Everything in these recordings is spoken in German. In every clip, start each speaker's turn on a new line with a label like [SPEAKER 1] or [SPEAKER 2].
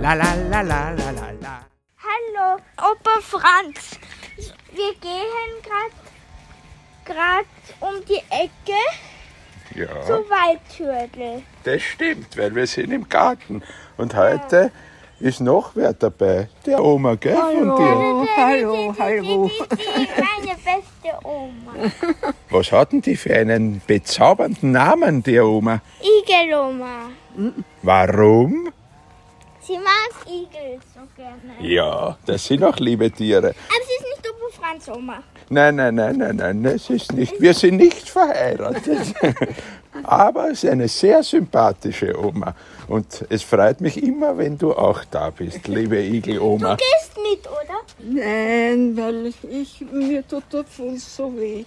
[SPEAKER 1] La la la la la la la.
[SPEAKER 2] Hallo, Opa Franz. Wir gehen gerade um die Ecke
[SPEAKER 3] Ja,
[SPEAKER 2] zu Waldtürtel.
[SPEAKER 3] das stimmt, weil wir sind im Garten. Und heute ist noch wer dabei. Der Oma, gell, von dir.
[SPEAKER 4] Oh, hallo, hallo.
[SPEAKER 2] Die, die, beste Oma.
[SPEAKER 3] Was hat denn die für einen bezaubernden Namen, der Oma?
[SPEAKER 2] Igeloma.
[SPEAKER 3] Warum?
[SPEAKER 2] Sie mag Igel so gerne.
[SPEAKER 3] Ja, das sind auch liebe Tiere.
[SPEAKER 2] Aber sie ist nicht Franz Oma.
[SPEAKER 3] Nein, nein, nein, nein, nein, das ist nicht. Wir sind nicht verheiratet. Aber es ist eine sehr sympathische Oma. Und es freut mich immer, wenn du auch da bist, liebe Igel-Oma.
[SPEAKER 2] Gehst mit, oder?
[SPEAKER 4] Nein, weil ich, mir tut der Fuß so weh.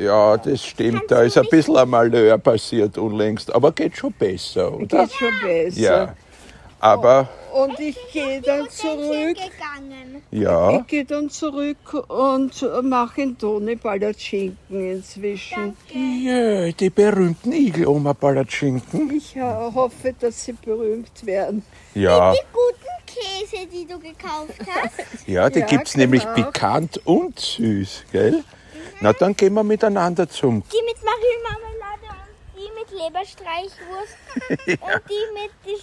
[SPEAKER 3] Ja, das stimmt. Da ist ein bisschen ein Malheur passiert unlängst. Aber geht schon besser, oder?
[SPEAKER 4] Geht schon besser.
[SPEAKER 3] Ja. Aber,
[SPEAKER 4] Und ich gehe dann zurück.
[SPEAKER 2] gegangen.
[SPEAKER 3] ja.
[SPEAKER 4] Ich gehe dann zurück und mache in Toni Palatschinken inzwischen.
[SPEAKER 3] Ja, die berühmten Igel-Oma-Palatschinken.
[SPEAKER 4] Ich äh, hoffe, dass sie berühmt werden.
[SPEAKER 3] Ja,
[SPEAKER 2] Die guten Käse, die du gekauft hast.
[SPEAKER 3] ja, die
[SPEAKER 4] Ja,
[SPEAKER 3] gibt's nämlich
[SPEAKER 4] genau.
[SPEAKER 3] pikant und süß, gell? Na, dann gehen wir miteinander zum
[SPEAKER 2] Die mit Marillmarmelade und die mit Leberstreichwurst und die mit die,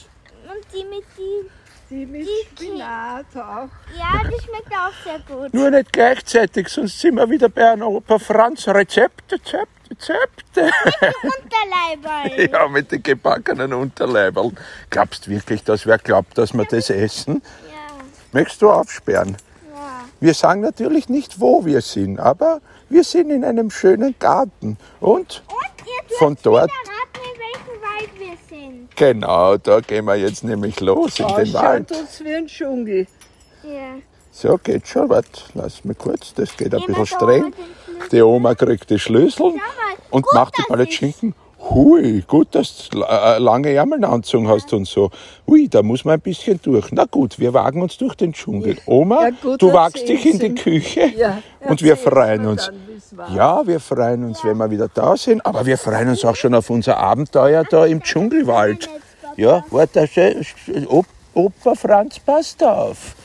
[SPEAKER 2] und die mit die
[SPEAKER 4] Die mit
[SPEAKER 2] Die-
[SPEAKER 4] Spinat auch.
[SPEAKER 2] ja, die schmeckt auch sehr gut.
[SPEAKER 3] Nur nicht gleichzeitig, sonst sind wir wieder bei einer Opa Franz. Rezepte, Rezepte, Rezepte.
[SPEAKER 2] Unterleiberl.
[SPEAKER 3] Ja, mit den gebackenen Unterleibern. Glaubst wirklich, dass wer glaubt, dass wir das essen?
[SPEAKER 2] Ja,
[SPEAKER 3] Möchtest du aufsperren?
[SPEAKER 2] ja.
[SPEAKER 3] Wir sagen natürlich nicht, wo wir sind, aber wir sind in einem schönen Garten. Und
[SPEAKER 2] Und
[SPEAKER 3] Von dort-
[SPEAKER 2] wieder raten, in welchem Wald wir sind.
[SPEAKER 3] genau, da gehen wir jetzt nämlich los in den
[SPEAKER 4] Ausschaut
[SPEAKER 3] Wald.
[SPEAKER 4] uns wie ein Dschungel.
[SPEAKER 2] Ja.
[SPEAKER 3] So, geht schon. Warte, lass mich kurz. Das geht ein bisschen
[SPEAKER 2] da
[SPEAKER 3] streng.
[SPEAKER 2] den.
[SPEAKER 3] Die Oma kriegt die Schlüssel und
[SPEAKER 2] gut,
[SPEAKER 3] macht die
[SPEAKER 2] dass
[SPEAKER 3] Palatschinken. Hui, gut, dass du äh, lange Ärmel angezogen hast und so. Ui, da muss man ein bisschen durch. Na gut, wir wagen uns durch den Dschungel. Oma,
[SPEAKER 4] Ja, gut,
[SPEAKER 3] du wagst dich in die
[SPEAKER 4] ihm.
[SPEAKER 3] Küche
[SPEAKER 4] Ja,
[SPEAKER 3] und wir
[SPEAKER 4] erzähl's
[SPEAKER 3] freuen
[SPEAKER 4] mir
[SPEAKER 3] uns.
[SPEAKER 4] dann, wie's war.
[SPEAKER 3] Ja, wir freuen uns, wenn wir wieder da sind, aber wir freuen uns auch schon auf unser Abenteuer da im Dschungelwald. Ja, warte, Op- Opa Franz, passt auf.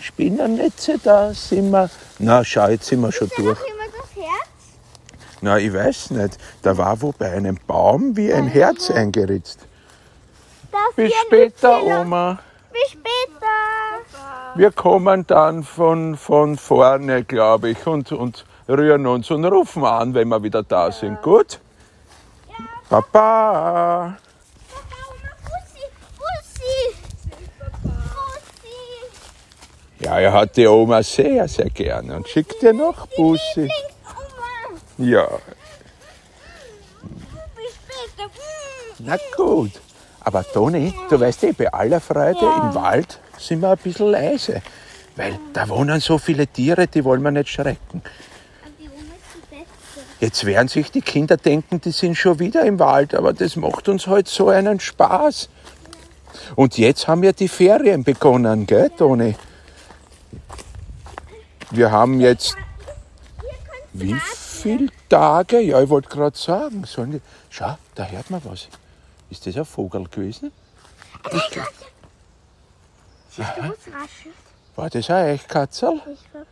[SPEAKER 3] Spinnernetze, da sind wir. Na, schau, jetzt sind wir schon
[SPEAKER 2] Ist
[SPEAKER 3] durch.
[SPEAKER 2] noch immer das Herz?
[SPEAKER 3] Na, ich weiß nicht. Da war wo bei einem Baum wie ein Herz eingeritzt. Bis später. Oma.
[SPEAKER 2] Bis später.
[SPEAKER 3] Wir kommen dann von, von vorne, glaube ich, und, und rühren uns und rufen an, wenn wir wieder da sind. Gut? Papa.
[SPEAKER 2] Papa, Oma, Bussi, Bussi. Bussi.
[SPEAKER 3] Ja, er hat die Oma sehr, sehr gerne und schickt dir noch Bussi. Ja, na gut. Aber Toni, du weißt eh, bei aller Freude im Wald sind wir ein bisschen leise. Weil da wohnen so viele Tiere, die wollen wir nicht schrecken.
[SPEAKER 2] Aber die Oma ist die Beste.
[SPEAKER 3] Jetzt werden sich die Kinder denken, die sind schon wieder im Wald, aber das macht uns heute so einen Spaß. Und jetzt haben ja die Ferien begonnen, gell, Toni? Wir haben jetzt wie viele Tage? Ja, ich wollte gerade sagen. Sollen die... Schau, da hört man was. Ist das ein Vogel gewesen?
[SPEAKER 2] Siehst du, was raschelt?
[SPEAKER 3] War das ein Eichkatzel?
[SPEAKER 2] Ich glaub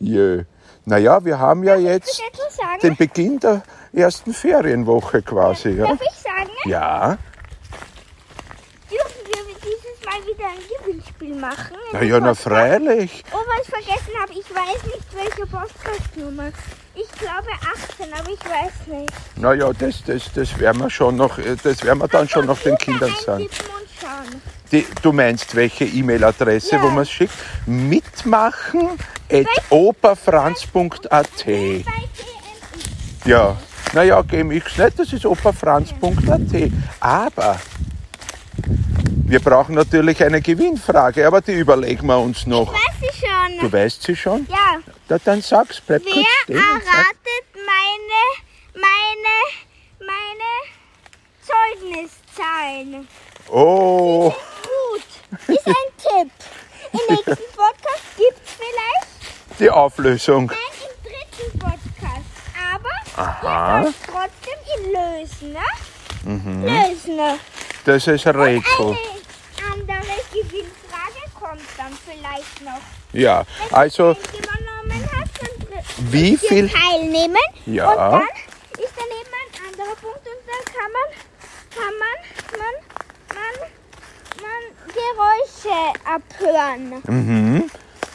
[SPEAKER 3] Jö. Naja, wir haben ja jetzt den Beginn der ersten Ferienwoche quasi. Ja?
[SPEAKER 2] Darf ich sagen?
[SPEAKER 3] Ja.
[SPEAKER 2] Dürfen wir dieses Mal wieder ein Gewinnspiel machen?
[SPEAKER 3] Na ja, na freilich.
[SPEAKER 2] Oh, was ich vergessen habe, ich weiß nicht, welche Postkartennummer. Ich glaube 18, aber ich weiß nicht.
[SPEAKER 3] Na ja, das, das, das werden wir schon noch, äh, das werden wir dann schon noch den Kindern sagen.
[SPEAKER 2] Und schauen.
[SPEAKER 3] Die, du meinst welche E-Mail-Adresse,
[SPEAKER 2] Ja.
[SPEAKER 3] wo man es schickt? Mitmachen at operfranz.at. Ja, naja, GMX nicht, das ist operfranz.at. Aber wir brauchen natürlich eine Gewinnfrage, aber die überlegen wir uns noch.
[SPEAKER 2] Weiß ich schon.
[SPEAKER 3] Du weißt sie schon?
[SPEAKER 2] Ja.
[SPEAKER 3] Da, dann sag's, bleib kurz
[SPEAKER 2] Wer
[SPEAKER 3] stehen und sag.
[SPEAKER 2] erratet meine, meine, meine Zeugniszahlen?
[SPEAKER 3] Oh.
[SPEAKER 2] Ist ein Tipp. Im nächsten Podcast gibt es vielleicht
[SPEAKER 3] die Auflösung.
[SPEAKER 2] einen im dritten Podcast. Aber
[SPEAKER 3] Aha.
[SPEAKER 2] ihr dürft trotzdem in lösen, ne? Lösen.
[SPEAKER 3] Das ist ein Rätsel.
[SPEAKER 2] Eine andere Gewinnfrage kommt dann vielleicht noch.
[SPEAKER 3] Ja, also
[SPEAKER 2] Wenn dann dr-
[SPEAKER 3] wie viel?
[SPEAKER 2] teilnehmen.
[SPEAKER 3] Ja.
[SPEAKER 2] Und dann ist daneben ein anderer Punkt und dann kann man, kann man, man, man, man Geräusche abhören.
[SPEAKER 3] Mhm.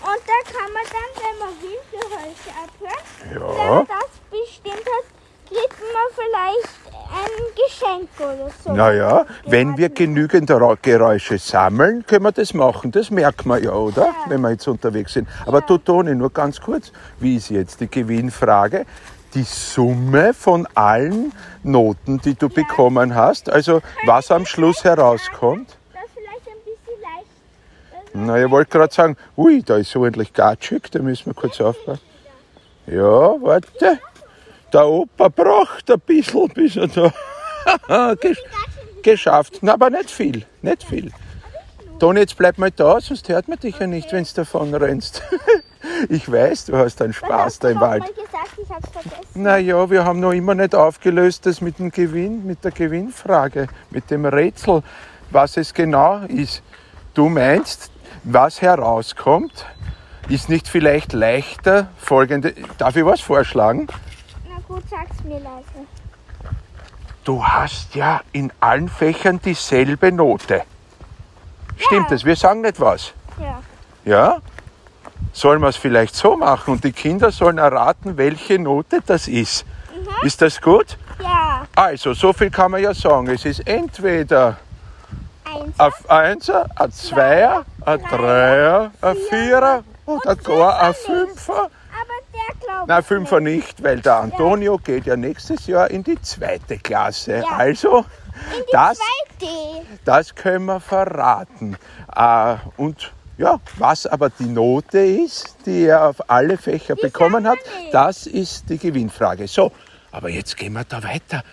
[SPEAKER 2] Und da kann man dann, wenn man will, Geräusche abhören. Wenn
[SPEAKER 3] Ja.
[SPEAKER 2] man das bestimmt hat, kriegt man vielleicht ein Geschenk oder so.
[SPEAKER 3] Naja, wenn wir genügend Geräusche sammeln, können wir das machen. Das merkt man ja, oder? Wenn wir jetzt unterwegs sind. Aber du, Toni, nur ganz kurz. Wie ist jetzt die Gewinnfrage? Die Summe von allen Noten, die du bekommen hast. Also, was am Schluss herauskommt.
[SPEAKER 2] Das ist vielleicht ein bisschen leicht.
[SPEAKER 3] Na, ich wollte gerade sagen, ui, da ist so endlich Gatschik, da müssen wir kurz aufpassen. Ja, warte. Der Opa braucht ein bisschen, bis er da gesch geschafft. Na, aber nicht viel, nicht viel. Toni, jetzt bleib mal da, sonst hört man dich ja nicht, wenn du davon rennst. Ich weiß, du hast einen Spaß da im Wald.
[SPEAKER 2] mal gesagt? Ich hab's vergessen.
[SPEAKER 3] Naja, wir haben noch immer nicht aufgelöst, das mit dem Gewinn, mit der Gewinnfrage, mit dem Rätsel, was es genau ist. Du meinst, was herauskommt, ist nicht vielleicht leichter folgende. Darf ich was vorschlagen?
[SPEAKER 2] Na gut, sag's mir leise.
[SPEAKER 3] Du hast ja in allen Fächern dieselbe Note. Stimmt es? Wir sagen nicht was.
[SPEAKER 2] Ja.
[SPEAKER 3] Ja? Sollen wir es vielleicht so machen und die Kinder sollen erraten, welche Note das ist? Ist das gut?
[SPEAKER 2] Ja.
[SPEAKER 3] Also, so viel kann man ja sagen. Es ist entweder Ein Einser, ein Zweier, ein Dreier, ein Vierer gar ein Fünfer.
[SPEAKER 2] Aber der glaubt.
[SPEAKER 3] Nein, Fünfer nicht, weil der Antonio geht ja nächstes Jahr in die zweite Klasse. Also, das, das können wir verraten. Äh, Und ja, was aber die Note ist, die er auf alle Fächer bekommen hat, das ist die Gewinnfrage. So, aber jetzt gehen wir da weiter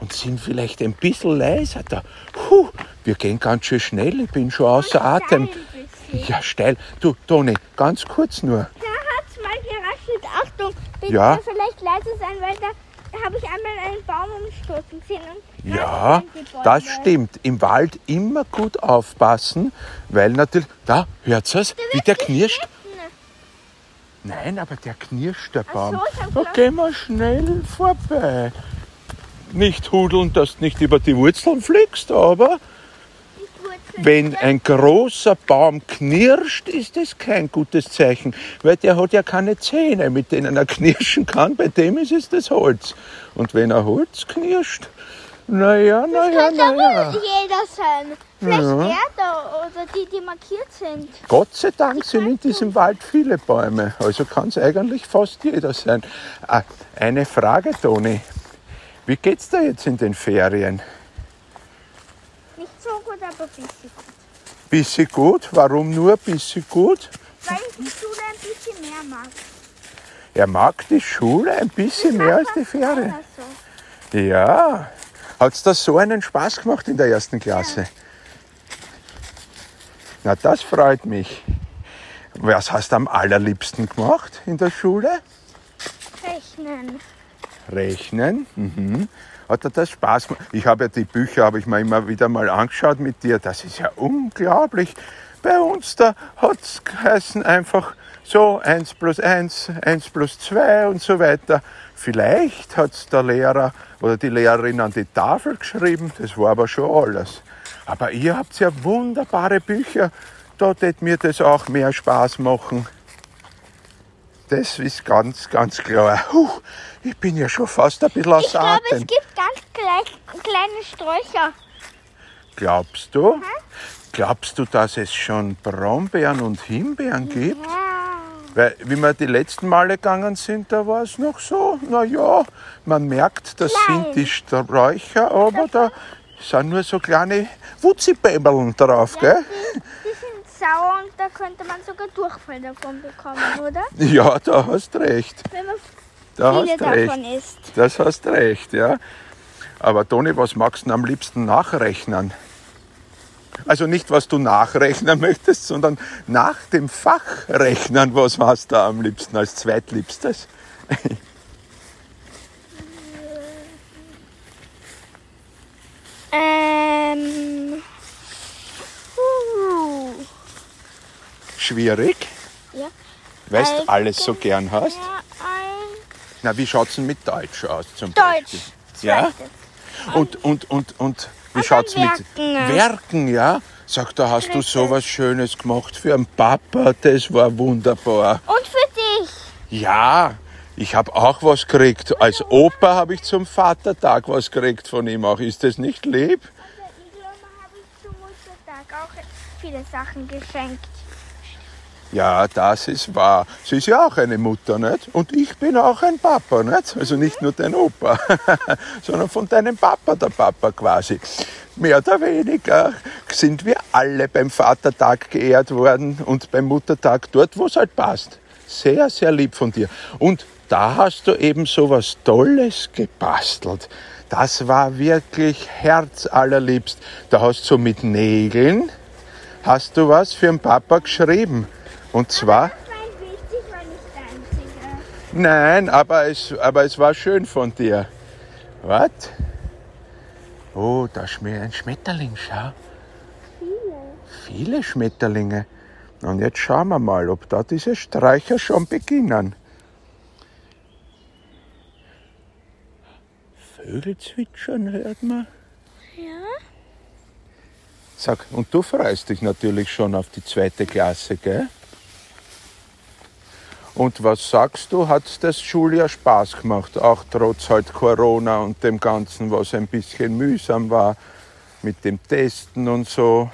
[SPEAKER 3] und sind vielleicht ein bisschen leiser da. Puh, wir gehen ganz schön schnell, ich bin schon außer Atem. Ja, steil. Du, Toni, ganz kurz nur.
[SPEAKER 2] Da hat's mal geraschelt. Achtung, bitte
[SPEAKER 3] Ja.
[SPEAKER 2] vielleicht leise sein, weil da habe ich einmal einen Baum umstoßen gesehen. Und
[SPEAKER 3] Ja, das stimmt. Im Wald immer gut aufpassen, weil natürlich. Da, hört's es? Wie der knirscht? Nein, aber der knirscht, der Baum.
[SPEAKER 2] so, ich hab
[SPEAKER 3] da
[SPEAKER 2] gedacht-
[SPEAKER 3] gehen wir schnell vorbei. Nicht hudeln, dass du nicht über die Wurzeln fliegst, aber wenn ein großer Baum knirscht, ist das kein gutes Zeichen, weil der hat ja keine Zähne, mit denen er knirschen kann. Bei dem ist es das Holz. Und wenn er Holz knirscht, naja, naja,
[SPEAKER 2] Könnte aber
[SPEAKER 3] naja.
[SPEAKER 2] jeder sein. Vielleicht er da oder die, die markiert sind.
[SPEAKER 3] Gott sei Dank sind in diesem Wald viele Bäume, also kann es eigentlich fast jeder sein. Ah, eine Frage, Toni. Wie geht's dir jetzt in den Ferien?
[SPEAKER 2] Gut, aber ein bisschen gut.
[SPEAKER 3] Bisschen gut? Warum nur bisschen gut?
[SPEAKER 2] Weil ich die Schule ein bisschen mehr mag.
[SPEAKER 3] Er mag die Schule ein bisschen mehr als die Ferien.
[SPEAKER 2] So.
[SPEAKER 3] Ja. Hat's da so einen Spaß gemacht in der ersten Klasse? Na, das freut mich. Was hast du am allerliebsten gemacht in der Schule?
[SPEAKER 2] Rechnen.
[SPEAKER 3] Rechnen. Mhm. Hat dir das Spaß gemacht? Ich habe ja die Bücher, habe ich mir immer wieder mal angeschaut mit dir. Das ist ja unglaublich. Bei uns da hat es geheißen einfach so 1 plus 1, 1 plus 2 und so weiter. Vielleicht hat der Lehrer oder die Lehrerin an die Tafel geschrieben, das war aber schon alles. Aber ihr habt ja wunderbare Bücher. Da tät mir das auch mehr Spaß machen. Das ist ganz, ganz klar. Puh, ich bin ja schon fast ein bisschen
[SPEAKER 2] Ich
[SPEAKER 3] aus
[SPEAKER 2] glaube, es
[SPEAKER 3] Atem.
[SPEAKER 2] gibt ganz gleich, kleine Sträucher.
[SPEAKER 3] Glaubst du? Glaubst du, dass es schon Brombeeren und Himbeeren gibt? Weil, wie wir die letzten Male gegangen sind, da war es noch so, na ja, man merkt, das
[SPEAKER 2] Klein.
[SPEAKER 3] sind die Sträucher, aber da sind nur so kleine Wutzibäbeln drauf, gell?
[SPEAKER 2] sauer und da könnte man sogar Durchfall davon bekommen, oder?
[SPEAKER 3] Ja, da hast recht.
[SPEAKER 2] Wenn man
[SPEAKER 3] da
[SPEAKER 2] viele
[SPEAKER 3] hast recht.
[SPEAKER 2] davon isst.
[SPEAKER 3] Das hast recht, ja. Aber Toni, was magst du am liebsten nachrechnen? Also nicht, was du nachrechnen möchtest, sondern nach dem Fach rechnen. Was machst du am liebsten als zweitliebstes? ähm schwierig,
[SPEAKER 2] Ja.
[SPEAKER 3] weil du alles so gern hast.
[SPEAKER 2] Ja,
[SPEAKER 3] Na, wie schaut's denn mit Deutsch aus zum
[SPEAKER 2] Deutsch.
[SPEAKER 3] Beispiel? Ja? Und, und, und, und wie schaut's
[SPEAKER 2] dann
[SPEAKER 3] mit Werken. Ja? Sag, da hast du
[SPEAKER 2] Drittes.
[SPEAKER 3] sowas Schönes gemacht für einen Papa, das war wunderbar.
[SPEAKER 2] Und für dich.
[SPEAKER 3] Ja, ich habe auch was gekriegt. Als Opa habe ich zum Vatertag was gekriegt von ihm auch. Ist das nicht lieb?
[SPEAKER 2] Der Igloma habe ich zum Muttertag auch viele Sachen geschenkt.
[SPEAKER 3] Ja, das ist wahr. Sie ist ja auch eine Mutter, nicht? Und ich bin auch ein Papa, nicht? Also nicht nur dein Opa, sondern von deinem Papa der Papa quasi. Mehr oder weniger sind wir alle beim Vatertag geehrt worden und beim Muttertag dort, wo es halt passt. Sehr, sehr lieb von dir. Und da hast du eben so was Tolles gebastelt. Das war wirklich herzallerliebst. Da hast du mit Nägeln, hast du was für den Papa geschrieben. Und zwar, nein, aber es, aber es war schön von dir. Was? Oh, da ist mir ein Schmetterling, schau.
[SPEAKER 2] Viele.
[SPEAKER 3] Viele Schmetterlinge. Und jetzt schauen wir mal, ob da diese Streicher schon beginnen. Vögel zwitschern hört man.
[SPEAKER 2] Ja.
[SPEAKER 3] Sag, und du freust dich natürlich schon auf die zweite Klasse, gell? Und was sagst du, hat das Schuljahr Spaß gemacht, auch trotz halt Corona und dem Ganzen, was ein bisschen mühsam war mit dem Testen und so.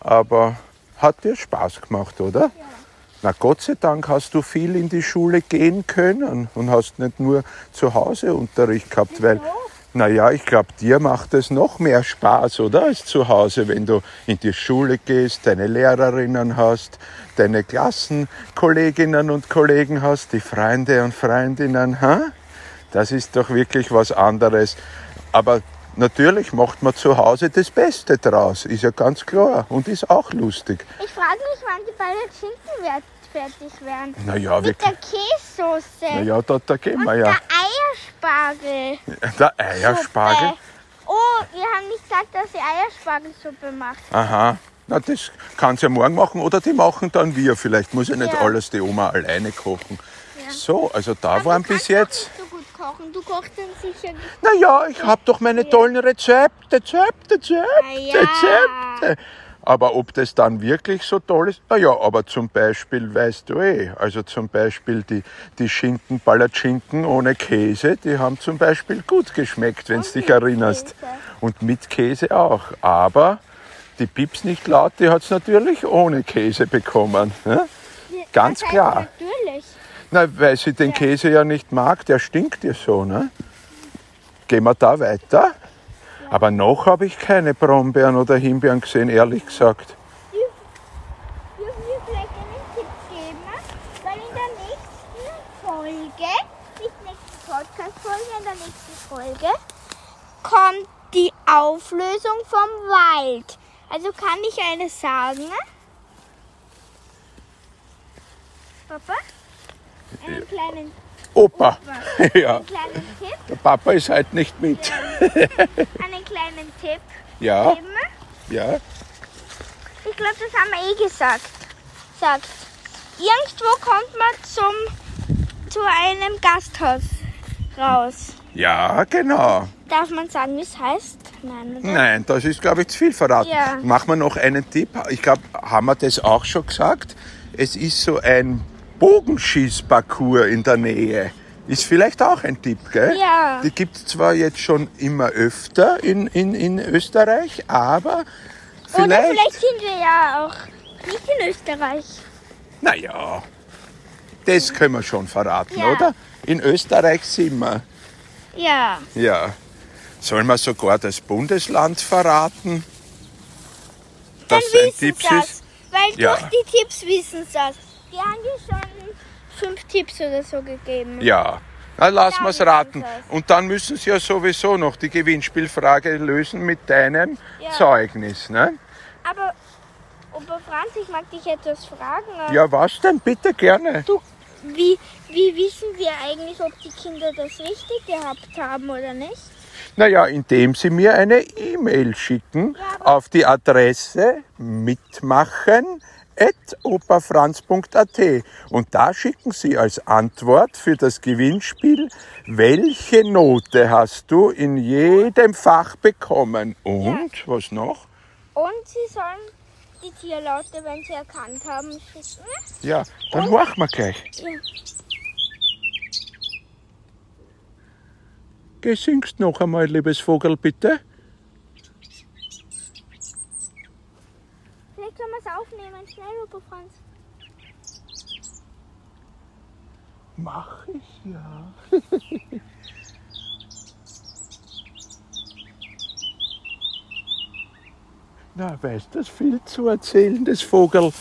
[SPEAKER 3] Aber hat dir Spaß gemacht, oder? Na Gott sei Dank hast du viel in die Schule gehen können und hast nicht nur zu Hause Unterricht gehabt, weil naja, ich glaube, dir macht es noch mehr Spaß, oder? Als zu Hause, wenn du in die Schule gehst, deine Lehrerinnen hast, deine Klassenkolleginnen und Kollegen hast, die Freunde und Freundinnen. Ha? Das ist doch wirklich was anderes. Aber natürlich macht man zu Hause das Beste draus, ist ja ganz klar und ist auch lustig.
[SPEAKER 2] Ich frage mich, wann die Palatschinken werd- fertig werden.
[SPEAKER 3] Naja, wir,
[SPEAKER 2] Mit der Käsesoße.
[SPEAKER 3] naja da, da gehen wir
[SPEAKER 2] und
[SPEAKER 3] ja.
[SPEAKER 2] Der Eierspargel.
[SPEAKER 3] Der Eierspargel.
[SPEAKER 2] Oh, wir haben nicht gesagt, dass sie Eierspargelsuppe macht.
[SPEAKER 3] Aha. Na, das kann sie ja morgen machen oder die machen dann wir. Vielleicht muss ja nicht
[SPEAKER 2] Ja.
[SPEAKER 3] alles die Oma alleine kochen. So, also da waren
[SPEAKER 2] du
[SPEAKER 3] bis
[SPEAKER 2] kannst
[SPEAKER 3] jetzt.
[SPEAKER 2] doch nicht so gut kochen. Du kochst dann sicher.
[SPEAKER 3] Naja, ich habe doch meine tollen Rezepte, Rezepte, Rezepte,
[SPEAKER 2] Ah, ja.
[SPEAKER 3] Rezepte. Aber ob das dann wirklich so toll ist? Naja, aber zum Beispiel weißt du eh, also zum Beispiel die, die Schinken, Palatschinken ohne Käse, die haben zum Beispiel gut geschmeckt, wenn du dich erinnerst.
[SPEAKER 2] Käse.
[SPEAKER 3] Und mit Käse auch. Aber die Pips nicht laut, die hat's natürlich ohne Käse bekommen. Ne? Ganz
[SPEAKER 2] das heißt
[SPEAKER 3] klar.
[SPEAKER 2] Natürlich.
[SPEAKER 3] Na, weil sie den Käse ja nicht mag, der stinkt ihr so, ne? Gehen wir da weiter? Aber noch habe ich keine Brombeeren oder Himbeeren gesehen, ehrlich gesagt.
[SPEAKER 2] Dürfen wir vielleicht einen Tipp geben? Weil in der nächsten Folge, nicht Podcast-Folge, in der nächsten Folge, kommt die Auflösung vom Wald. Also kann ich eine sagen? Papa? Einen kleinen,
[SPEAKER 3] Opa, ja,
[SPEAKER 2] einen kleinen Tipp?
[SPEAKER 3] der Papa ist halt nicht mit.
[SPEAKER 2] Einen kleinen Tipp
[SPEAKER 3] Ja,
[SPEAKER 2] geben?
[SPEAKER 3] ja.
[SPEAKER 2] Ich glaube, das haben wir eh gesagt. Sagt, irgendwo kommt man zum, zu einem Gasthaus raus.
[SPEAKER 3] Ja, genau.
[SPEAKER 2] Darf man sagen, wie es heißt? Nein, oder?
[SPEAKER 3] Nein, das ist, glaube ich, zu viel verraten.
[SPEAKER 2] Ja.
[SPEAKER 3] Machen wir noch einen Tipp. Ich glaube, haben wir das auch schon gesagt? Es ist so ein Bogenschießparcours in der Nähe. Ist vielleicht auch ein Tipp, gell?
[SPEAKER 2] Ja.
[SPEAKER 3] Die gibt es zwar jetzt schon immer öfter in, in, in Österreich, aber
[SPEAKER 2] Oder
[SPEAKER 3] vielleicht.
[SPEAKER 2] vielleicht sind wir ja auch nicht in Österreich.
[SPEAKER 3] Naja, das können wir schon verraten,
[SPEAKER 2] Ja.
[SPEAKER 3] oder? In Österreich sind wir.
[SPEAKER 2] Ja.
[SPEAKER 3] Ja. Sollen wir sogar das Bundesland verraten?
[SPEAKER 2] Dann
[SPEAKER 3] Dass ein
[SPEAKER 2] wissen
[SPEAKER 3] Tipp
[SPEAKER 2] sie das.
[SPEAKER 3] ist?
[SPEAKER 2] Weil
[SPEAKER 3] Ja.
[SPEAKER 2] durch die Tipps wissen sie das. Die haben dir schon fünf Tipps oder so gegeben.
[SPEAKER 3] Ja. Na, es
[SPEAKER 2] wir
[SPEAKER 3] raten. Und dann müssen Sie ja sowieso noch die Gewinnspielfrage lösen mit deinem
[SPEAKER 2] Ja.
[SPEAKER 3] Zeugnis. Ne?
[SPEAKER 2] Aber, Opa Franz, ich mag dich etwas fragen.
[SPEAKER 3] Ja, was denn? Bitte gerne.
[SPEAKER 2] Du, wie, wie wissen wir eigentlich, ob die Kinder das richtig gehabt haben oder nicht?
[SPEAKER 3] Naja, indem Sie mir eine E-Mail schicken auf die Adresse mitmachen operfranz.at und da schicken Sie als Antwort für das Gewinnspiel, welche Note hast du in jedem Fach bekommen und was noch?
[SPEAKER 2] Und sie sollen die Tierlaute, wenn sie erkannt haben, schicken.
[SPEAKER 3] Ja, dann machen wir gleich.
[SPEAKER 2] Ja.
[SPEAKER 3] Geh, singst noch einmal, liebes Vogel, bitte.
[SPEAKER 2] Vielleicht können wir es aufnehmen. Schnell, Opa Franz.
[SPEAKER 3] Mach ich ja. Na, weißt du, das viel zu erzählen, das Vogel.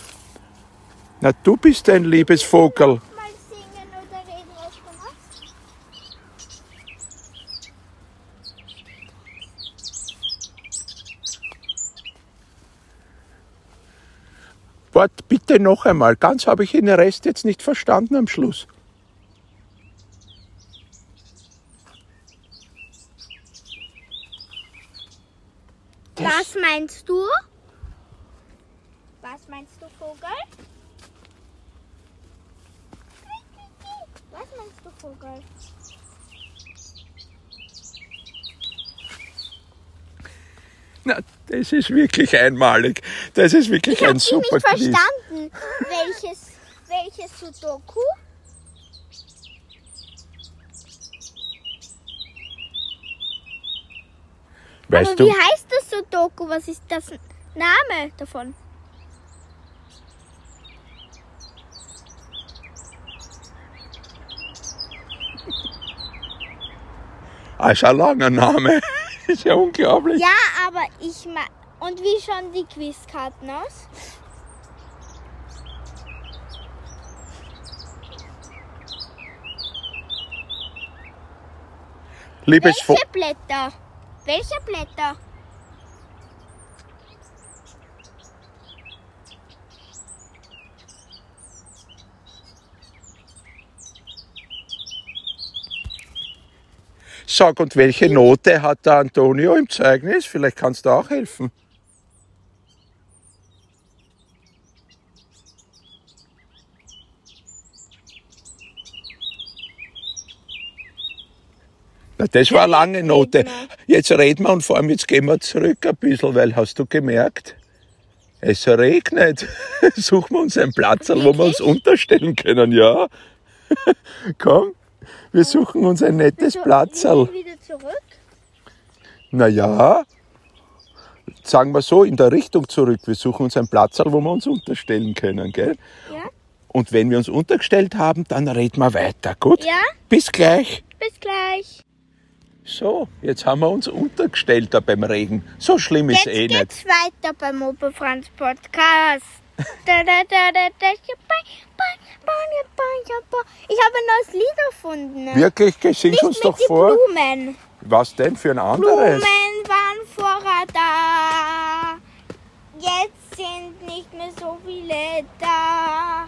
[SPEAKER 3] Na, du bist ein liebes Vogel.
[SPEAKER 2] Mal singen oder reden, was du machst.
[SPEAKER 3] Wart bitte noch einmal. Ganz habe ich den Rest jetzt nicht verstanden am Schluss.
[SPEAKER 2] Was meinst du? Was meinst du, Vogel? Was meinst du, Vogel?
[SPEAKER 3] Na, das ist wirklich einmalig. Das ist wirklich
[SPEAKER 2] Ich habe
[SPEAKER 3] ein super
[SPEAKER 2] nicht
[SPEAKER 3] Quiz.
[SPEAKER 2] verstanden. Welches, welches Sudoku?
[SPEAKER 3] Weißt
[SPEAKER 2] Aber wie
[SPEAKER 3] du,
[SPEAKER 2] heißt das Sudoku? Was ist das Name davon?
[SPEAKER 3] ah, ist ein langer Name. Ist ja unglaublich.
[SPEAKER 2] Ja, aber ich ma Und wie schauen die Quizkarten aus?
[SPEAKER 3] Liebes
[SPEAKER 2] Welche Blätter? Welche Blätter?
[SPEAKER 3] Sag, und welche Note hat der Antonio im Zeugnis? Vielleicht kannst du auch helfen. Na, das war eine lange Note. Jetzt reden wir und vor allem jetzt gehen wir zurück ein bisschen, weil hast du gemerkt, es regnet. Suchen wir uns einen Platz, wo wir uns unterstellen können, ja? Komm, wir suchen uns ein nettes Platzerl.
[SPEAKER 2] wieder zurück.
[SPEAKER 3] Naja, sagen wir so, in der Richtung zurück. Wir suchen uns einen Platz, wo wir uns unterstellen können, gell?
[SPEAKER 2] Ja?
[SPEAKER 3] Und wenn wir uns untergestellt haben, dann reden wir weiter, gut?
[SPEAKER 2] Ja?
[SPEAKER 3] Bis gleich.
[SPEAKER 2] Bis gleich.
[SPEAKER 3] So, jetzt haben wir uns untergestellt da beim Regen. So schlimm ist
[SPEAKER 2] Jetzt
[SPEAKER 3] eh nicht.
[SPEAKER 2] geht's weiter beim Opa Franz Podcast. Ich habe ein neues Lied erfunden.
[SPEAKER 3] Wirklich, sing
[SPEAKER 2] Nicht
[SPEAKER 3] uns doch vor.
[SPEAKER 2] Blumen.
[SPEAKER 3] Was denn für ein anderes?
[SPEAKER 2] Blumen waren vorher da. Jetzt sind nicht mehr so viele da.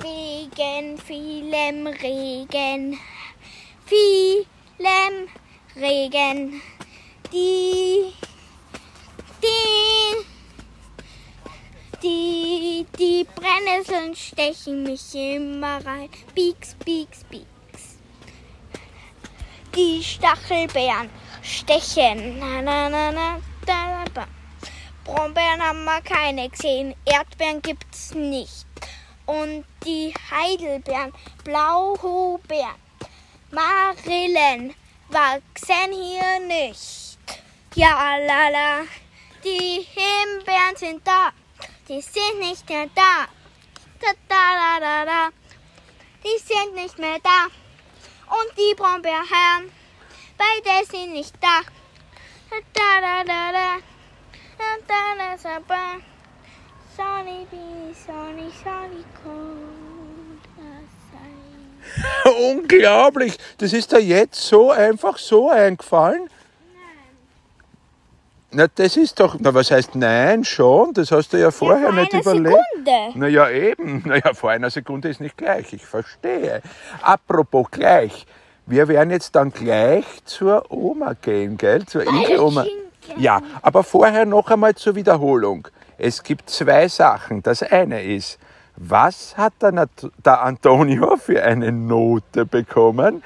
[SPEAKER 2] Wegen vielem Regen. Vielem Regen. Die, die, die, die Brennnesseln stechen mich immer rein. Pieks, pieks, pieks. Die Stachelbeeren stechen. Na, na, na, na, da, da. Brombeeren haben wir keine gesehen. Erdbeeren gibt's nicht. Und die Heidelbeeren, Blaubeeren, Marillen wachsen hier nicht. Ja, la, la. Die Himbeeren sind da. Die sind nicht mehr da. Da, da, da, da, da. Die sind nicht mehr da. Und die Brombeeren, beide sind nicht da. Da, da, da, da, da. Da, da, da, da, da. Sonny Sonny, Sonny.
[SPEAKER 3] Unglaublich. Das ist dir jetzt so einfach so eingefallen? Na, das ist doch, na, was heißt nein schon? Das hast du ja vorher
[SPEAKER 2] vor
[SPEAKER 3] nicht überlegt.
[SPEAKER 2] Sekunde.
[SPEAKER 3] Naja, eben. Naja, vor einer Sekunde ist nicht gleich. Ich verstehe. Apropos gleich. Wir werden jetzt dann gleich zur Oma gehen, gell? Zur.
[SPEAKER 2] Schinken.
[SPEAKER 3] Ja, aber vorher noch einmal zur Wiederholung. Es gibt zwei Sachen. Das eine ist, was hat der, der Antonio für eine Note bekommen?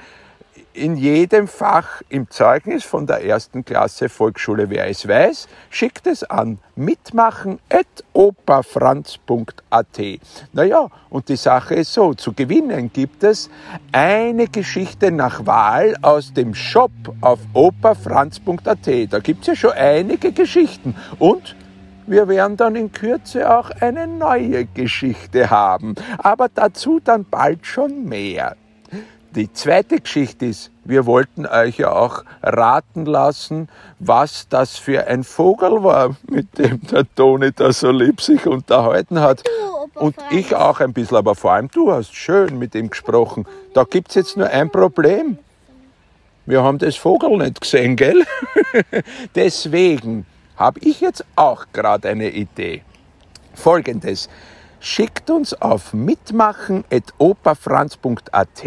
[SPEAKER 3] In jedem Fach im Zeugnis von der ersten Klasse Volksschule Wer es weiß, schickt es an mitmachen.operfranz.at. Naja, und die Sache ist so, zu gewinnen gibt es eine Geschichte nach Wahl aus dem Shop auf operfranz.at. Da gibt es ja schon einige Geschichten. Und wir werden dann in Kürze auch eine neue Geschichte haben, aber dazu dann bald schon mehr. Die zweite Geschichte ist, wir wollten euch ja auch raten lassen, was das für ein Vogel war, mit dem der Toni da so lieb sich unterhalten hat. Und ich auch ein bisschen, aber vor allem du hast schön mit ihm gesprochen. Da gibt's jetzt nur ein Problem. Wir haben das Vogel nicht gesehen, gell? Deswegen habe ich jetzt auch gerade eine Idee. Folgendes. Schickt uns auf mitmachen.operfranz.at,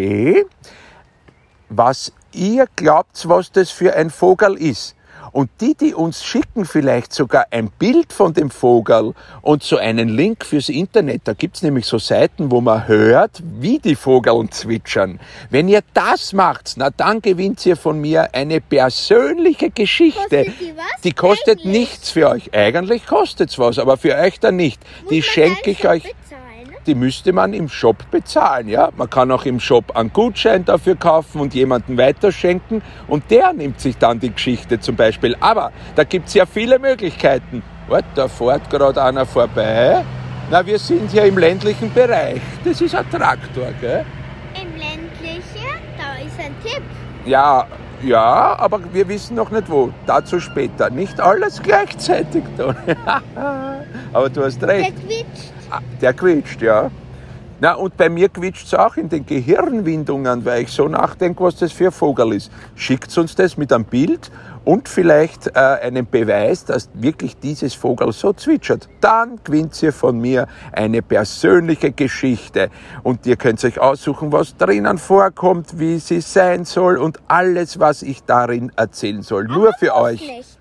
[SPEAKER 3] was ihr glaubt, was das für ein Vogel ist. Und die, die uns schicken vielleicht sogar ein Bild von dem Vogel und so einen Link fürs Internet, da gibt's nämlich so Seiten, wo man hört, wie die Vogeln zwitschern. Wenn ihr das macht, na dann gewinnt ihr von mir eine persönliche Geschichte.
[SPEAKER 2] Kostet die was?
[SPEAKER 3] Die kostet
[SPEAKER 2] Eigentlich?
[SPEAKER 3] nichts für euch. Eigentlich kostet's was, aber für euch dann nicht. Die
[SPEAKER 2] Muss man
[SPEAKER 3] schenke ich euch? Die müsste man im Shop bezahlen. Ja? Man kann auch im Shop einen Gutschein dafür kaufen und jemanden weiterschenken und der nimmt sich dann die Geschichte zum Beispiel. Aber da gibt's ja viele Möglichkeiten. Wart, da fährt gerade einer vorbei. Na, wir sind hier im ländlichen Bereich. Das ist ein Traktor, gell?
[SPEAKER 2] Im ländlichen, da ist ein Tipp.
[SPEAKER 3] Ja, ja, aber wir wissen noch nicht wo. Dazu später. Nicht alles gleichzeitig. Toni. aber du hast recht.
[SPEAKER 2] Der quietscht.
[SPEAKER 3] Der quietscht, ja. Na, und bei mir quietscht es auch in den Gehirnwindungen, weil ich so nachdenke, was das für ein Vogel ist. Schickt uns das mit einem Bild und vielleicht äh, einen Beweis, dass wirklich dieses Vogel so zwitschert. Dann gewinnt ihr von mir eine persönliche Geschichte. Und ihr könnt euch aussuchen, was drinnen vorkommt, wie sie sein soll und alles, was ich darin erzählen soll. Nur für euch.
[SPEAKER 2] Nicht.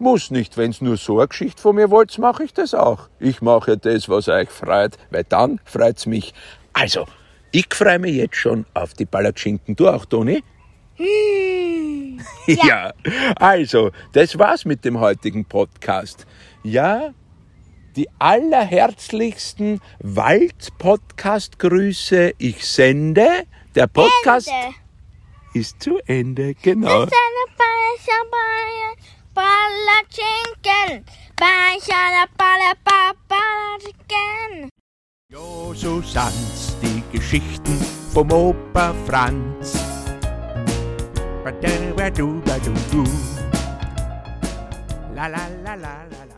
[SPEAKER 3] Muss nicht, wenn's nur so eine Geschichte von mir wollt, mache ich das auch. Ich mache das, was euch freut, weil dann freut's mich. Also, ich freue mich jetzt schon auf die Palatschinken. Du auch, Toni? ja. Also, das war's mit dem heutigen Podcast. Ja, die allerherzlichsten Wald-Podcast-Grüße ich sende. Der Podcast
[SPEAKER 2] Ende.
[SPEAKER 3] ist zu Ende, genau.
[SPEAKER 2] Palatschinken. Palatschinken.
[SPEAKER 1] Jo, so sind's die Geschichten vom Opa Franz. La la la la la.